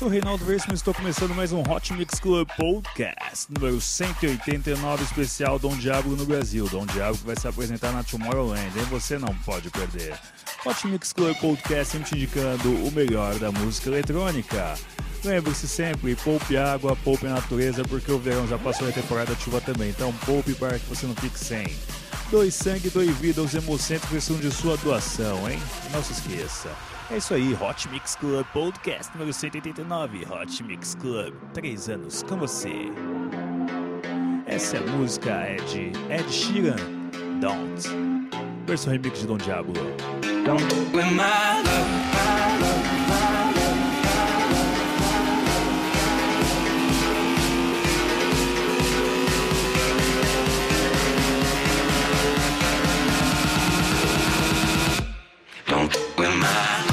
sou Reinaldo Veríssimo e estou começando mais um Hot Mix Club Podcast, número 189, especial Dom Diablo no Brasil. Dom Diablo que vai se apresentar na Tomorrowland, e você não pode perder. Hot Mix Club Podcast sempre te indicando o melhor da música eletrônica. Lembre-se sempre, poupe água, poupe a natureza, porque o verão já passou e a temporada de chuva também, então poupe para que você não fique sem. Doe sangue, doe vida, os hemocentros precisam de sua doação, hein? Não se esqueça. É isso aí, Hot Mix Club Podcast número 189, Hot Mix Club, três anos com você. Essa música é de Ed Sheeran, Don't. Versão remix de Dom Diablo. Love, don't when my Don't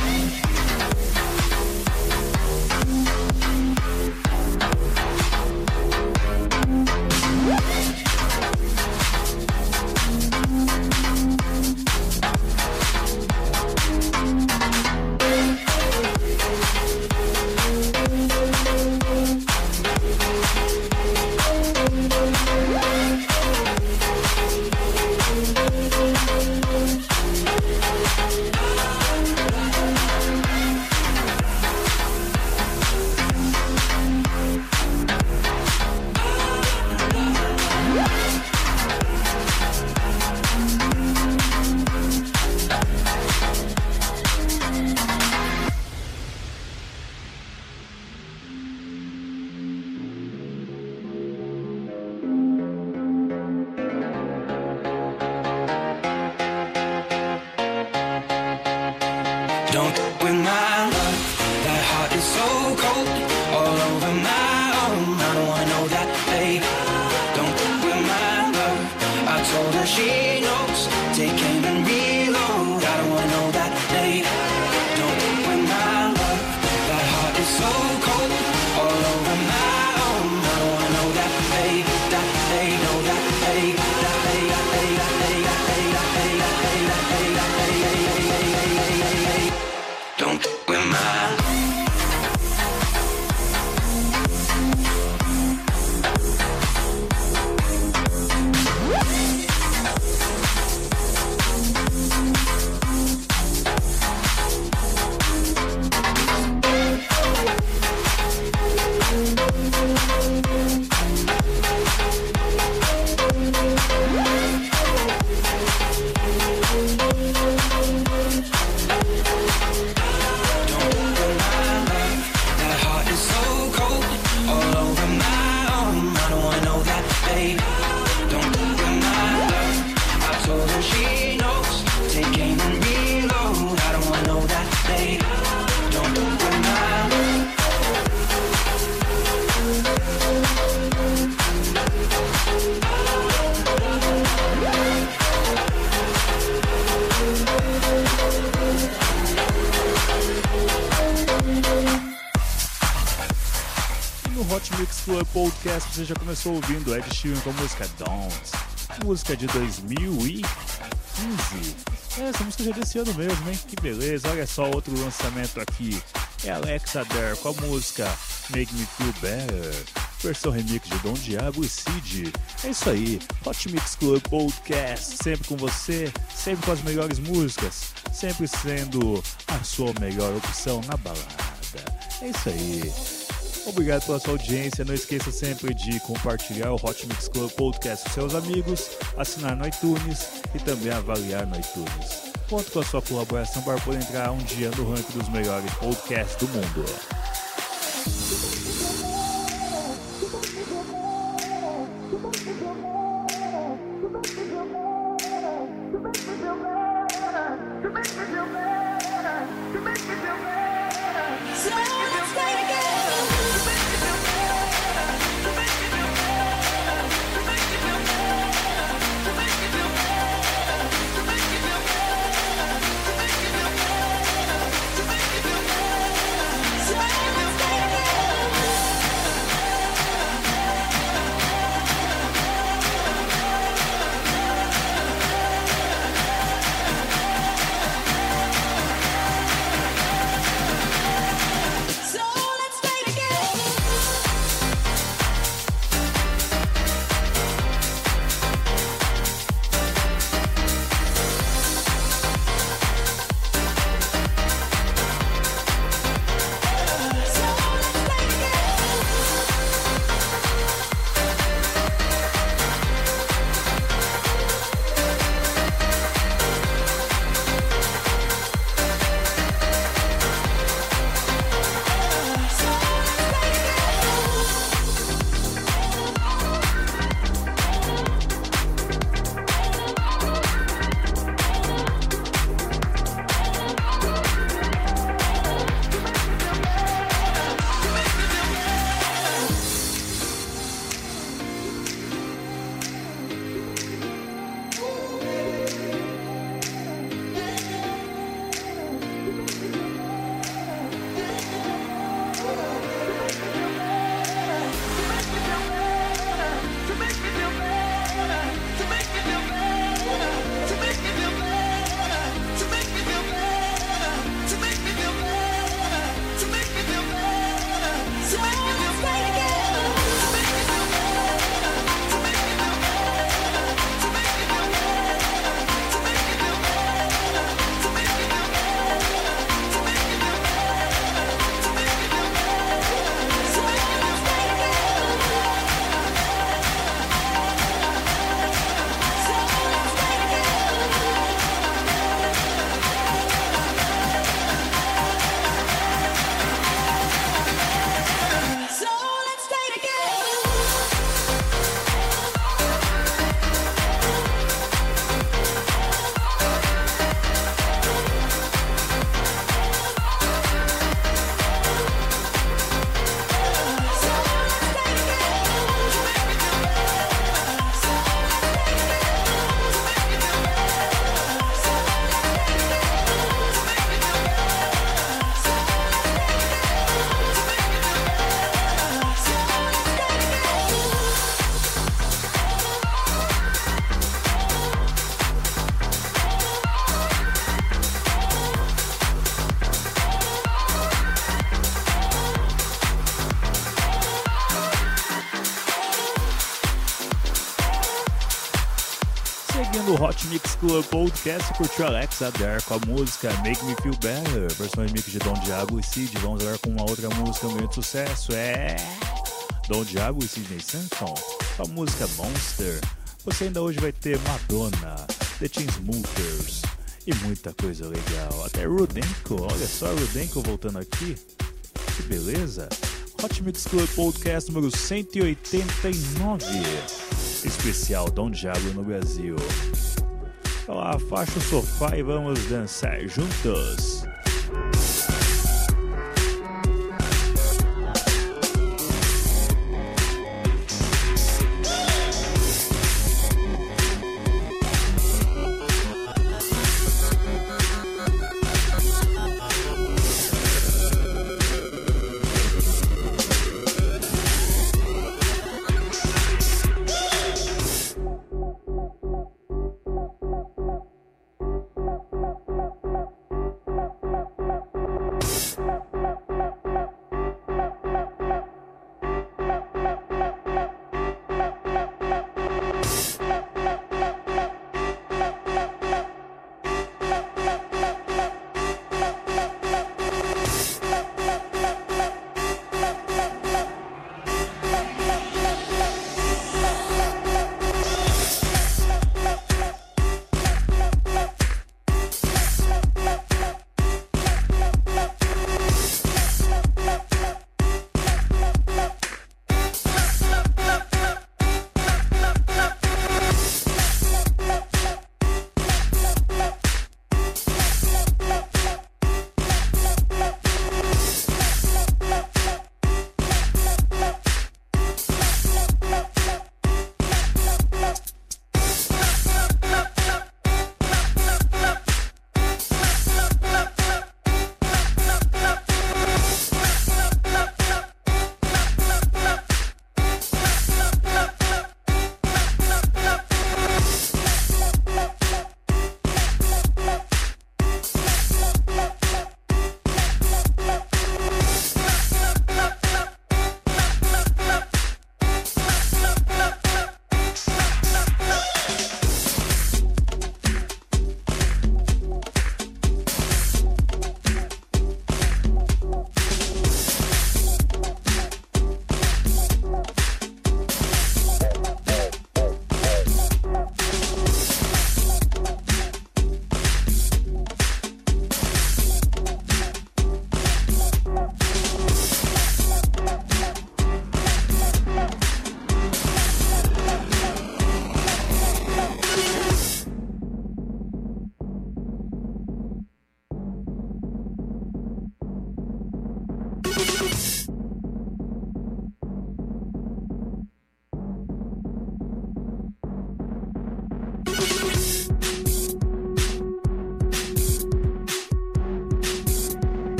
Hot Mix Club Podcast você já começou ouvindo Ed Sheeran com a música Don't, música de 2015. É, essa música já é desse ano mesmo, hein? Que beleza, olha só outro lançamento aqui. É Alexa Dare com a música Make Me Feel Better, versão remix de Dom Diabo e Cid. É isso aí, Hot Mix Club Podcast, sempre com você, sempre com as melhores músicas, sempre sendo a sua melhor opção na balada. É isso aí. Obrigado pela sua audiência. Não esqueça sempre de compartilhar o Hot Mix Club Podcast com seus amigos, assinar no iTunes e também avaliar no iTunes. Conto com a sua colaboração para poder entrar um dia no ranking dos melhores podcasts do mundo. Hot Mix Club Podcast curtiu Alex Adair com a música Make Me Feel Better, versão remix de Dom Diabo e Cid. Vamos agora com uma outra música muito sucesso, é Dom Diabo e Sidney Sanson a música Monster. Você ainda hoje vai ter Madonna, The Chainsmokers e muita coisa legal. Até Rudenko, olha só Rudenko voltando aqui. Que beleza! Hot Mix Club Podcast número 189 especial Dom Diabo no Brasil. Olá, faixa o sofá e vamos dançar juntos.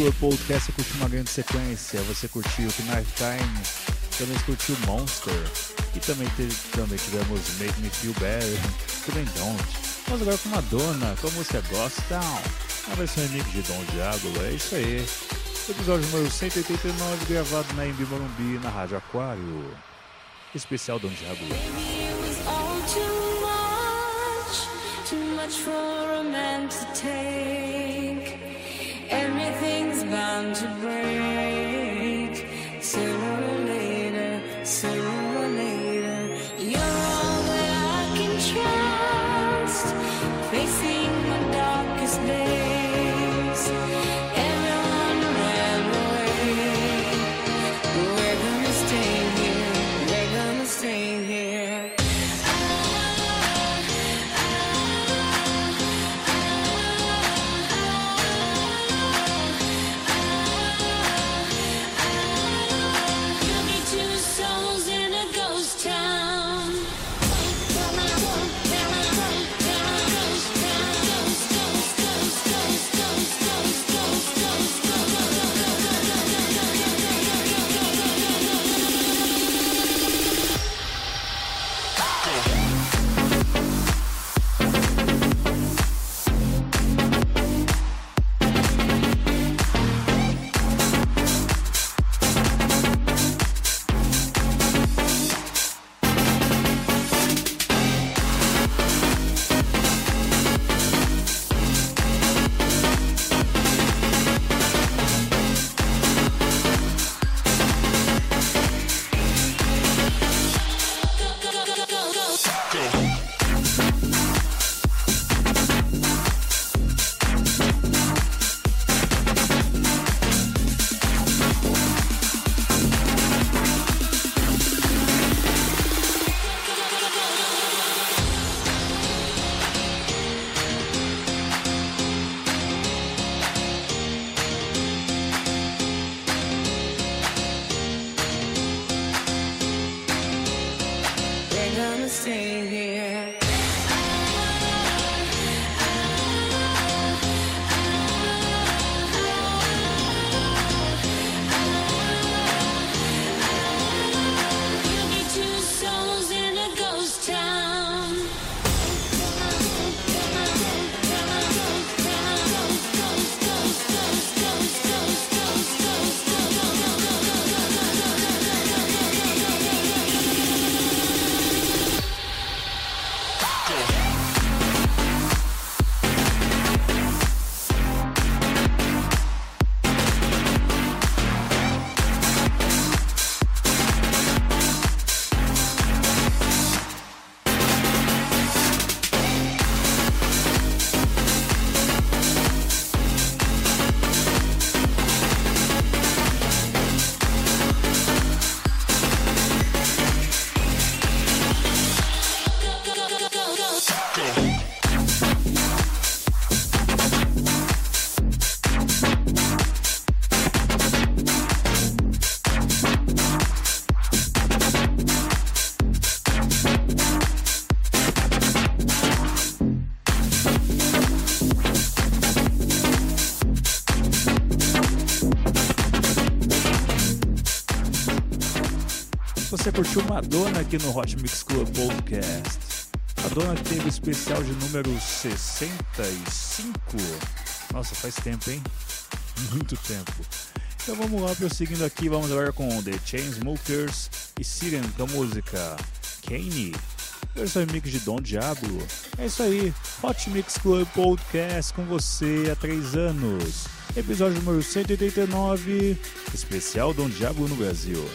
Club Podcast você curtiu uma grande sequência. Você curtiu Knife Time, também curtiu Monster. E também, teve, também tivemos Make Me Feel Better, também Don't. Vamos agora com Madonna, com a música Ghost Town, a versão remix de Dom Diablo. É isso aí. Episódio número 189, gravado na Embi Morumbi, na Rádio Aquário. Especial Dom Diablo. Everything's bound to break. Sooner curtiu Madonna aqui no Hot Mix Club Podcast. Madonna teve o especial de número 65. Nossa, faz tempo, hein? Muito tempo. Então vamos lá, prosseguindo aqui, vamos agora com The Chainsmokers e Siren com a música Kane. Versão remix de Dom Diablo. É isso aí, Hot Mix Club Podcast com você há três anos. Episódio número 189, especial Dom Diablo no Brasil.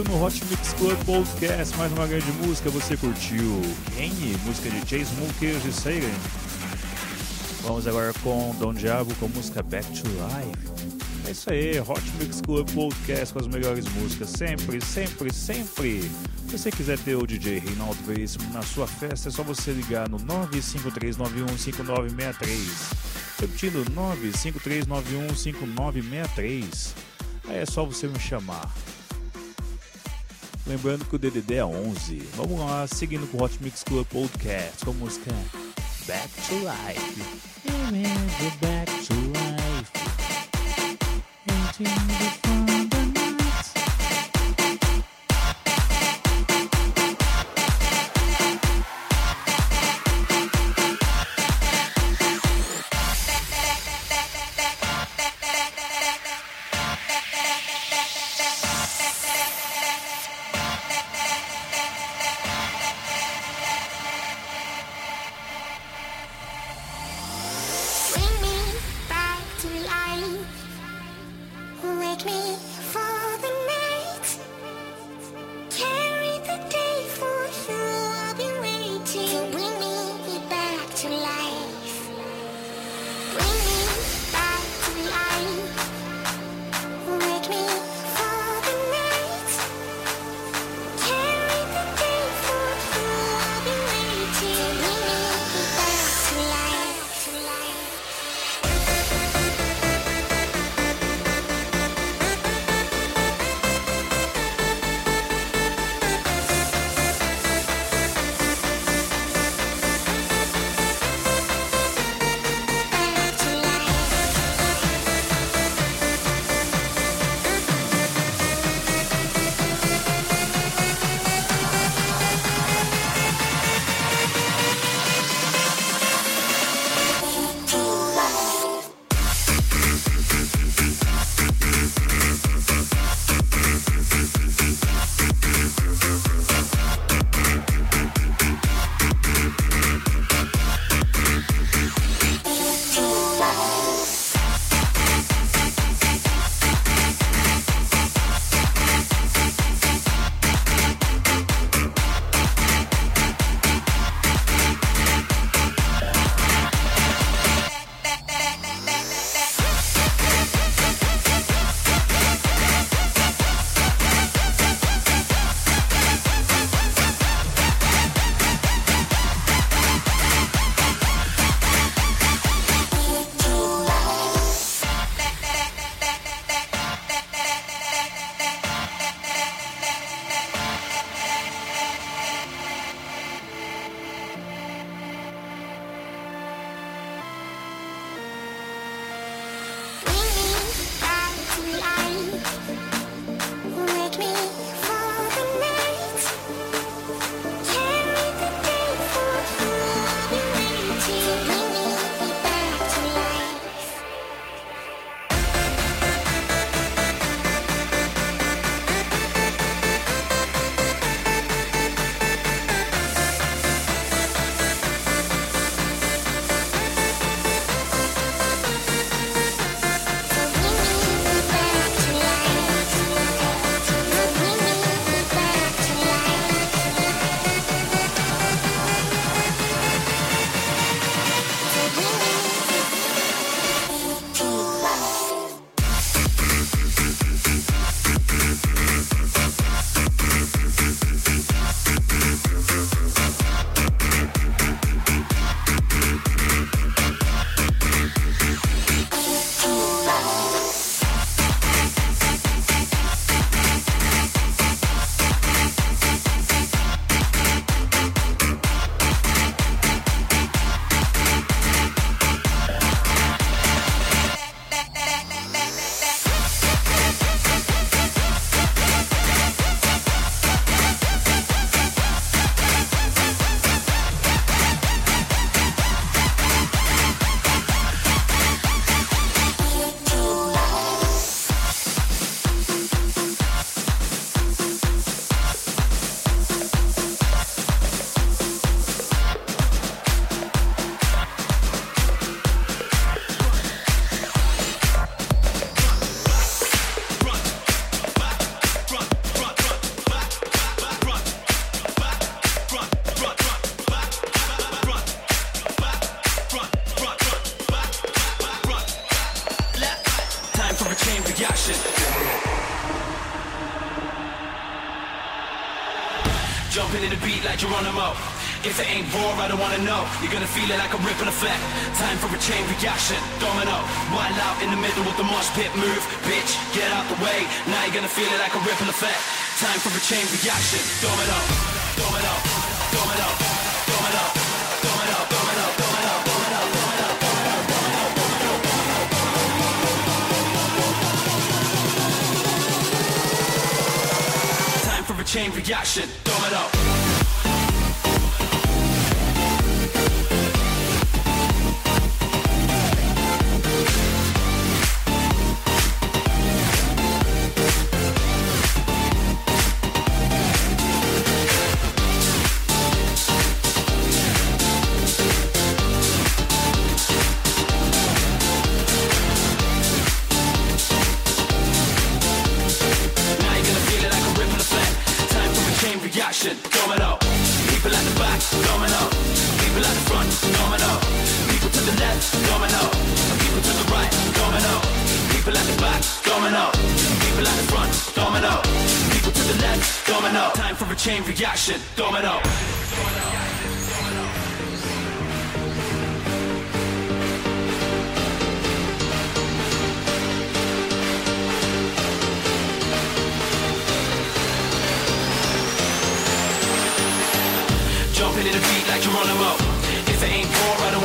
Curtiu no Hot Mix Club Podcast. Mais uma grande música. Você curtiu Kenny, música de Chase Mulkers e Sagan. Vamos agora com Don Diabo com música Back to Life. É isso aí, Hot Mix Club Podcast com as melhores músicas. Sempre, sempre, sempre. Se você quiser ter o DJ Reinaldo Veríssimo na sua festa, é só você ligar no 953915963. Repetindo, 953915963. Aí é só você me chamar. Lembrando que o DDD é 11. Vamos lá, seguindo com o Hot Mix Club Podcast com a música Back to Life. Remember back to life. Into the fun. Feel like a ripple effect. Time for a chain reaction. Domino. Wild out in the middle with the mosh pit move. Bitch, get out the way. Now you're gonna feel it like a ripple effect. Time for a chain reaction. Domino. Domino. Domino. Domino. Domino. Domino. Domino. Domino. Domino. Chain reaction. Domino. Domino. Jumping in the beat like Geronimo.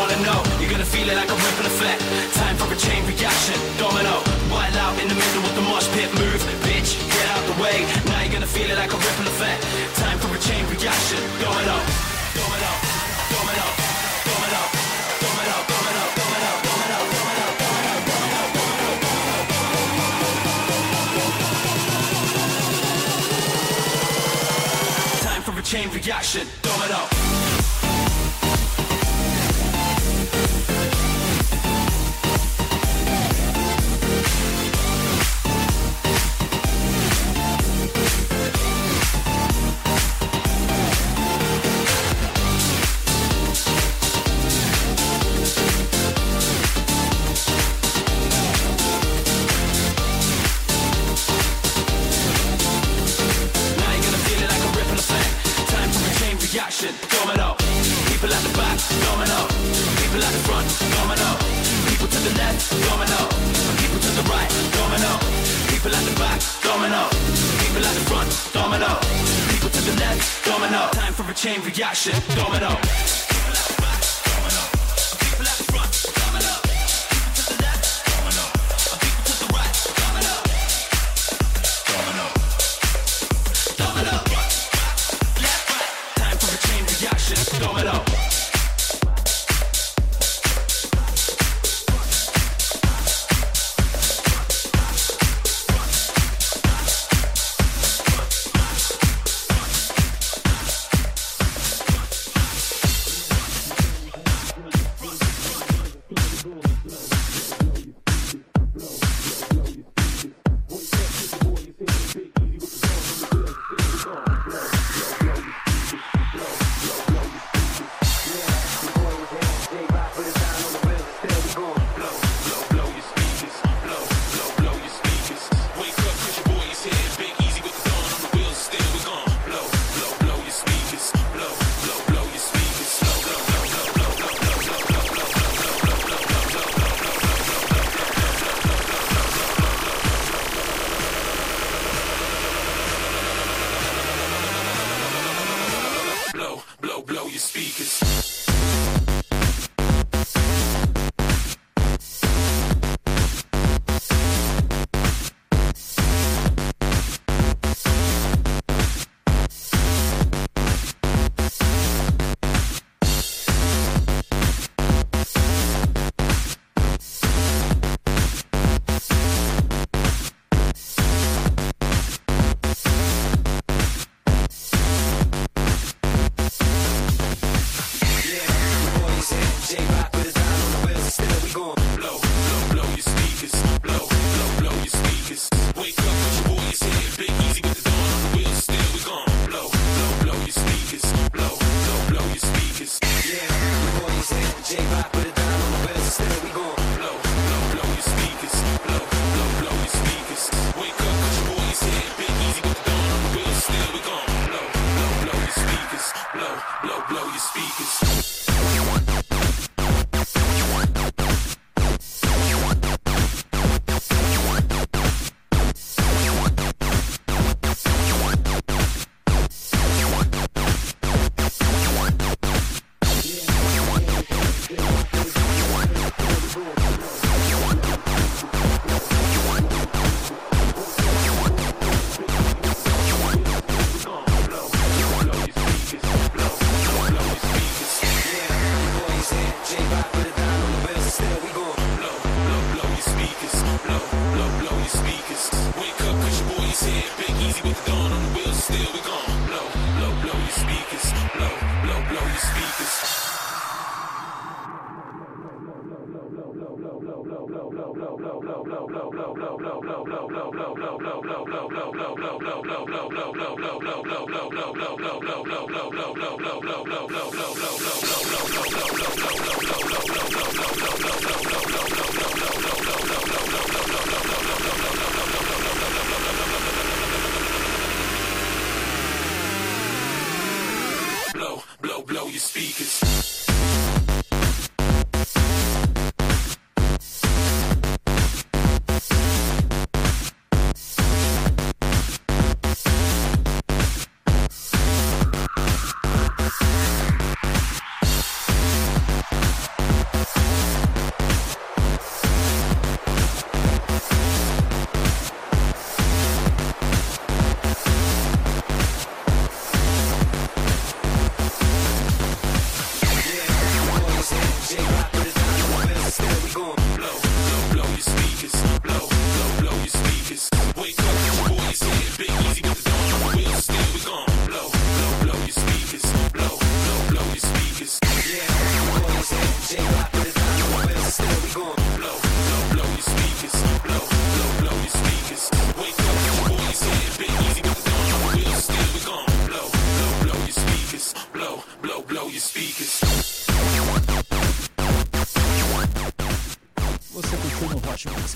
Wanna know. You're gonna feel it like a ripple effect. Time for a chain reaction. Domino. Wild out in the middle with the mosh pit move. Bitch, get out the way. Now you're gonna feel it like a ripple effect. Time for a chain reaction. Domino. Domino. Domino. Domino. Domino. Domino. Domino. Domino. Domino. Time for a chain reaction. Domino.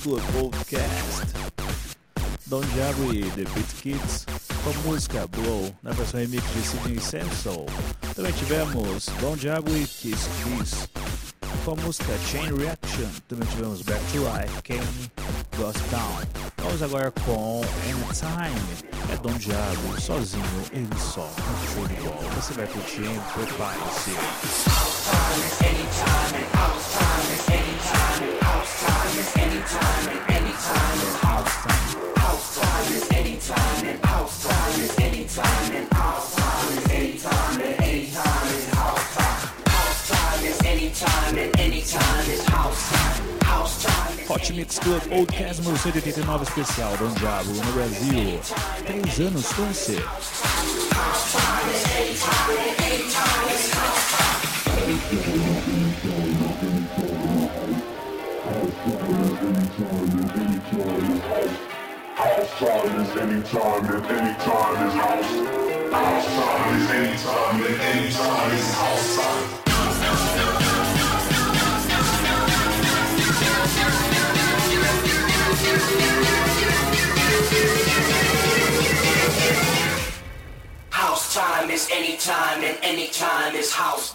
Club Podcast? Diablo e The Beat Kids com a música Blow na versão remix de Sidney Samson. Também tivemos Don Diablo e Kiss Kiss com a música Chain Reaction. Também tivemos Back to Life, Kane, Ghost Town. Vamos agora com Anytime. É Don Diablo, sozinho, ele só, um show de bola. Você vai curtir, hein? Prepare-se. Hot Mix Club Podcast número 189 especial Don Diablo no Brasil. Três anos com você. House time is anytime and anytime is house. House time is anytime and anytime is house House time is anytime and anytime is house.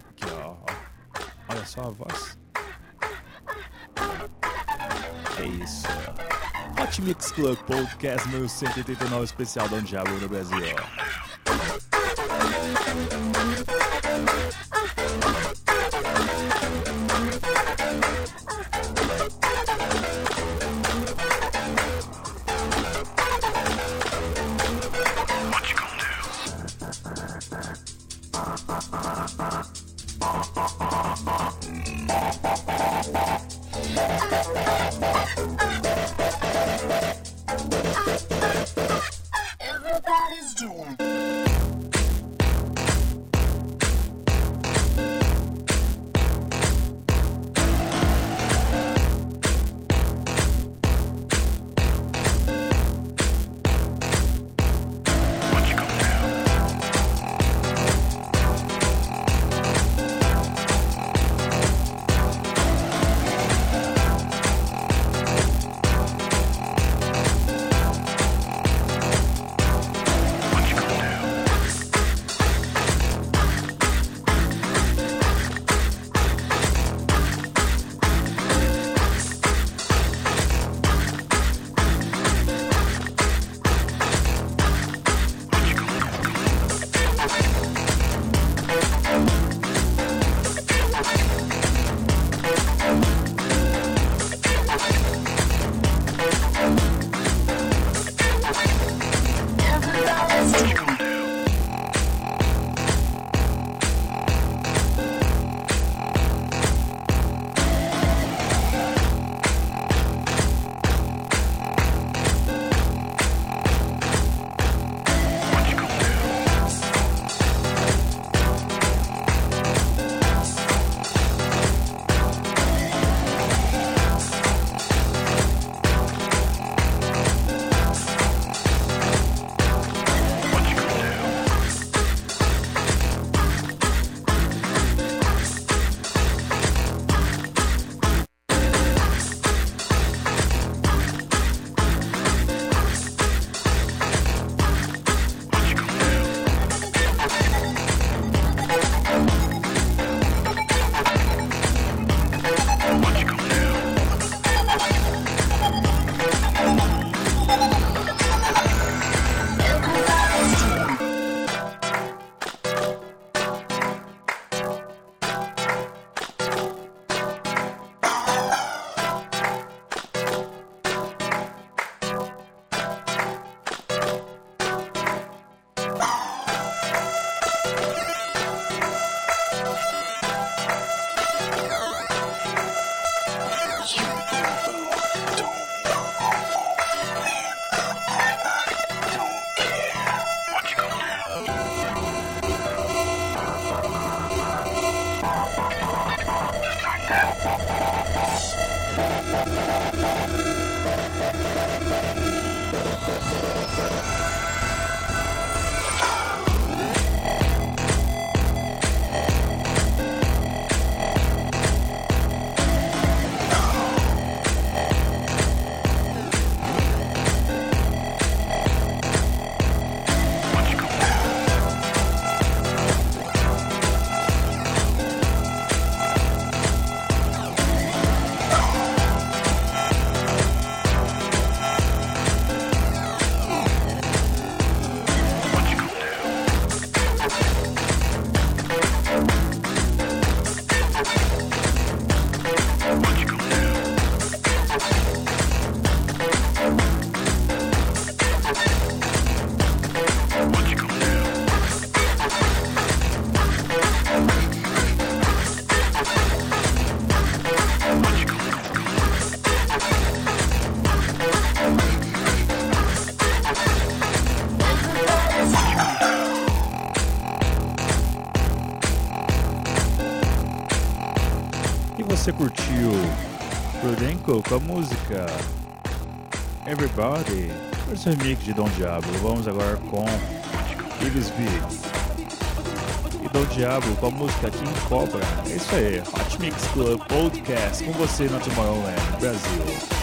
Vir aqui, ó. ó. Olha só a voz. É isso. Hot Mix Club Podcast 1189 especial Don Diablo no Brasil. Everybody's com a música Everybody, versão remix de Don Diablo. Vamos agora com Beat. e Dom Diablo com a música King Cobra. É isso aí, Hot Mix Club Podcast com você na Tomorrowland, Brasil.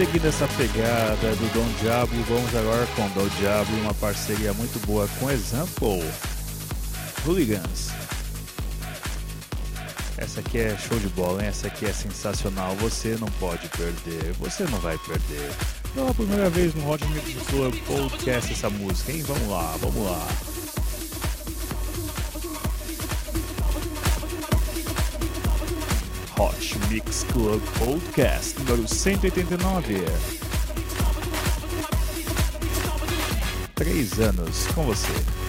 Seguindo essa pegada do Dom Diablo, vamos agora com Dom Diablo, uma parceria muito boa com Example Hooligans. Essa aqui é show de bola, hein? essa aqui é sensacional. Você não pode perder, você não vai perder. Pela primeira vez no Hot Mix Club Podcast essa música, hein? Vamos lá, vamos lá. Hot Mix Club Podcast número 189. Três anos com você.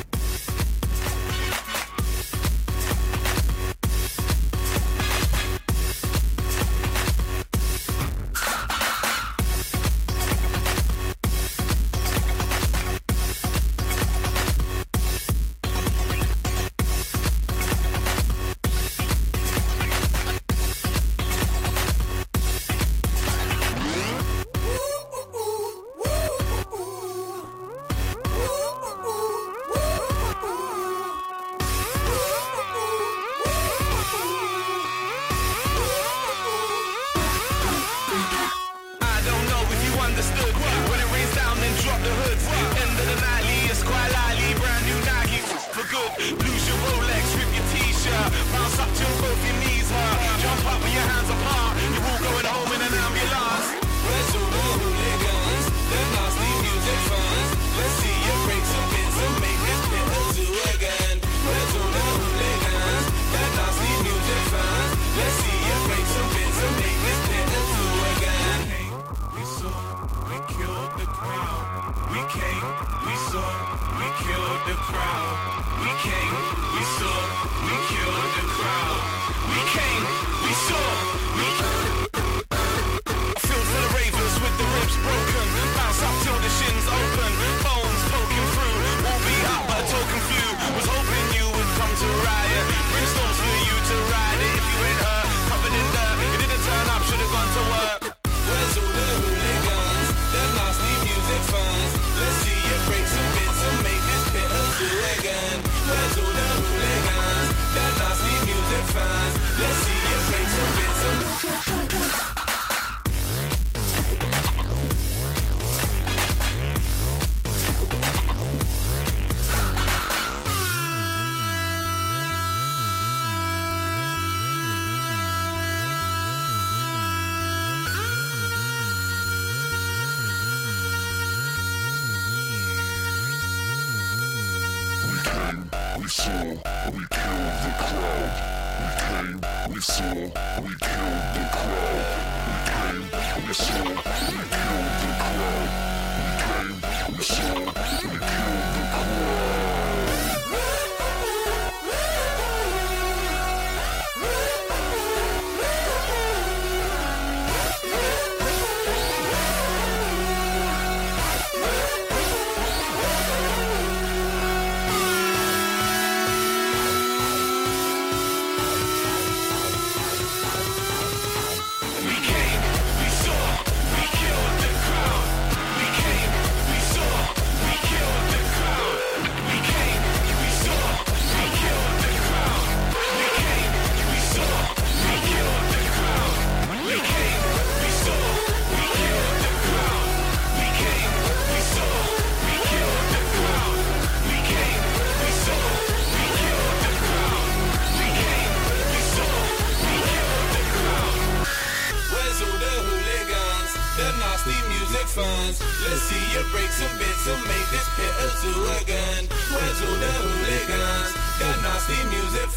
music.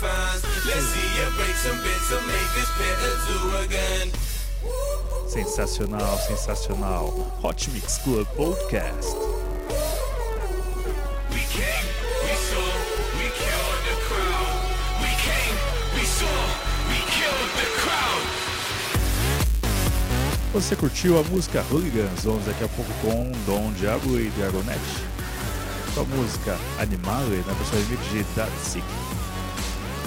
Let's see you break some bits and make this pit a zoo again. Sensacional, sensacional. Hot Mix Club Podcast. We came, we saw, we killed the crowd. We came, we saw, we killed the crowd. Você curtiu a música Hooligans? Vamos daqui a pouco com Dom Diablo e Dragonette. Com a música Animale na versão remix de Datsiki.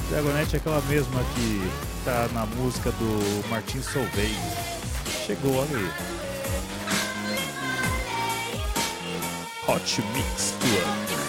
Dragonette é aquela mesma que tá na música do Martin Solveig. Chegou ali. Hot Mix Club.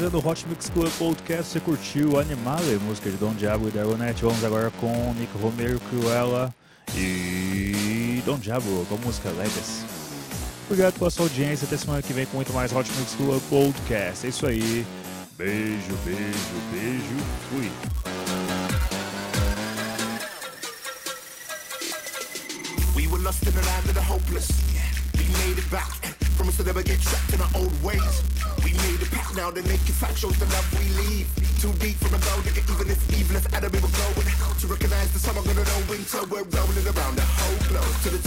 Finalizando o Hot Mix Club Podcast, você curtiu Animale, música de Dom Diabo e Dragonette. Vamos agora com Nick Romero, Cruella e Dom Diabo com a música Legacy. Obrigado pela sua audiência, até semana que vem com muito mais Hot Mix Club Podcast. É isso aí. Beijo, beijo, beijo. Fui. We were lost in the land of the hopeless. We made it back. Promise to never get trapped in our old ways. We made it back now. The naked fact shows the love we leave. Too deep from a goal to get even if evil if Adam we were going. To recognize the summer gonna know winter. We're rolling around the whole globe to the.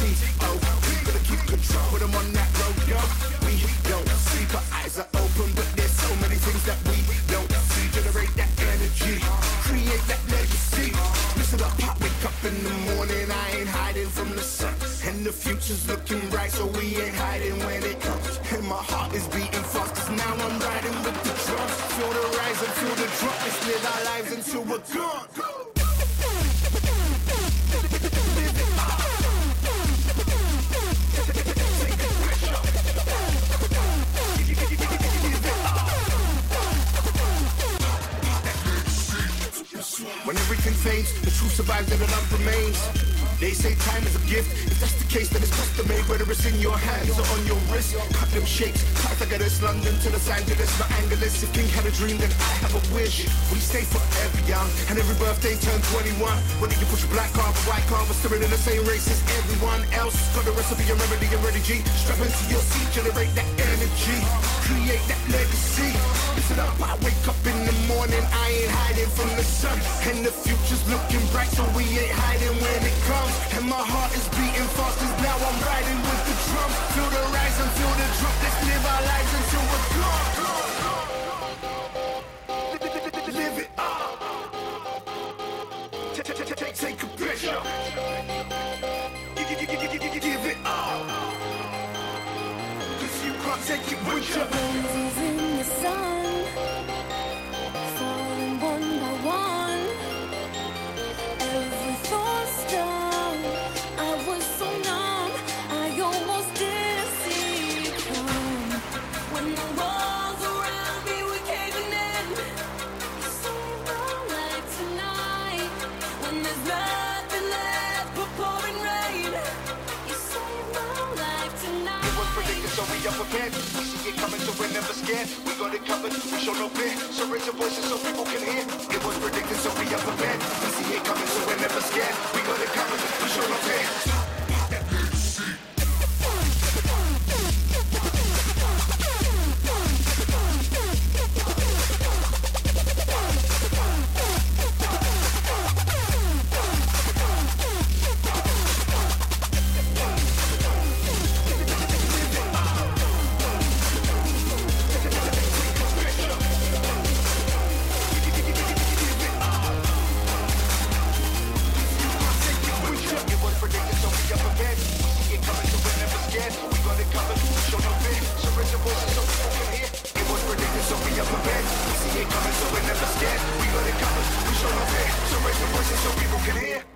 Oh, we gotta keep control when I'm on that road, yo. We don't sleep, our eyes are open, but there's so many things that we don't see. Generate that energy, create that the future's looking bright, so we ain't hiding when it comes. And my heart is beating fast, cause now I'm riding with the drums. Feel the rise and the drop. Let's live our lives until we're gone. When everything fades, the truth survives and the love remains. They say time is a gift. If that's the case, then it's custom made. Whether it's in your hands or on your wrist, cut them shakes. Pythagoras, London to Los Angeles, Los Angeles. If King had a dream, then I have a wish. We stay forever young, and every birthday turn 21. Whether you push black car or white car, we're still in the same race as everyone else. Got the recipe and remedy ready, G. Strap into your seat, generate that energy, create that legacy. Listen up, I wake up in the morning, I ain't hiding from the sun, and the future's looking bright, so we ain't hiding when it comes. And my heart is beating fast, now I'm riding with the drums. Feel the rise we see it coming, so we're never scared. We got it covered, we show no fear. So raise your voices so people can hear. It was predicted, so we up prepared. We see it coming, so we're never scared. We got it covered, we show no fear.